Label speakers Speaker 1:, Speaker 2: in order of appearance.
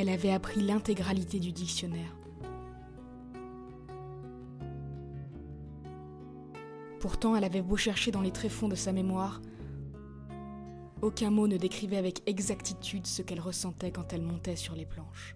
Speaker 1: elle avait appris l'intégralité du dictionnaire. Pourtant, elle avait beau chercher dans les tréfonds de sa mémoire, aucun mot ne décrivait avec exactitude ce qu'elle ressentait quand elle montait sur les planches.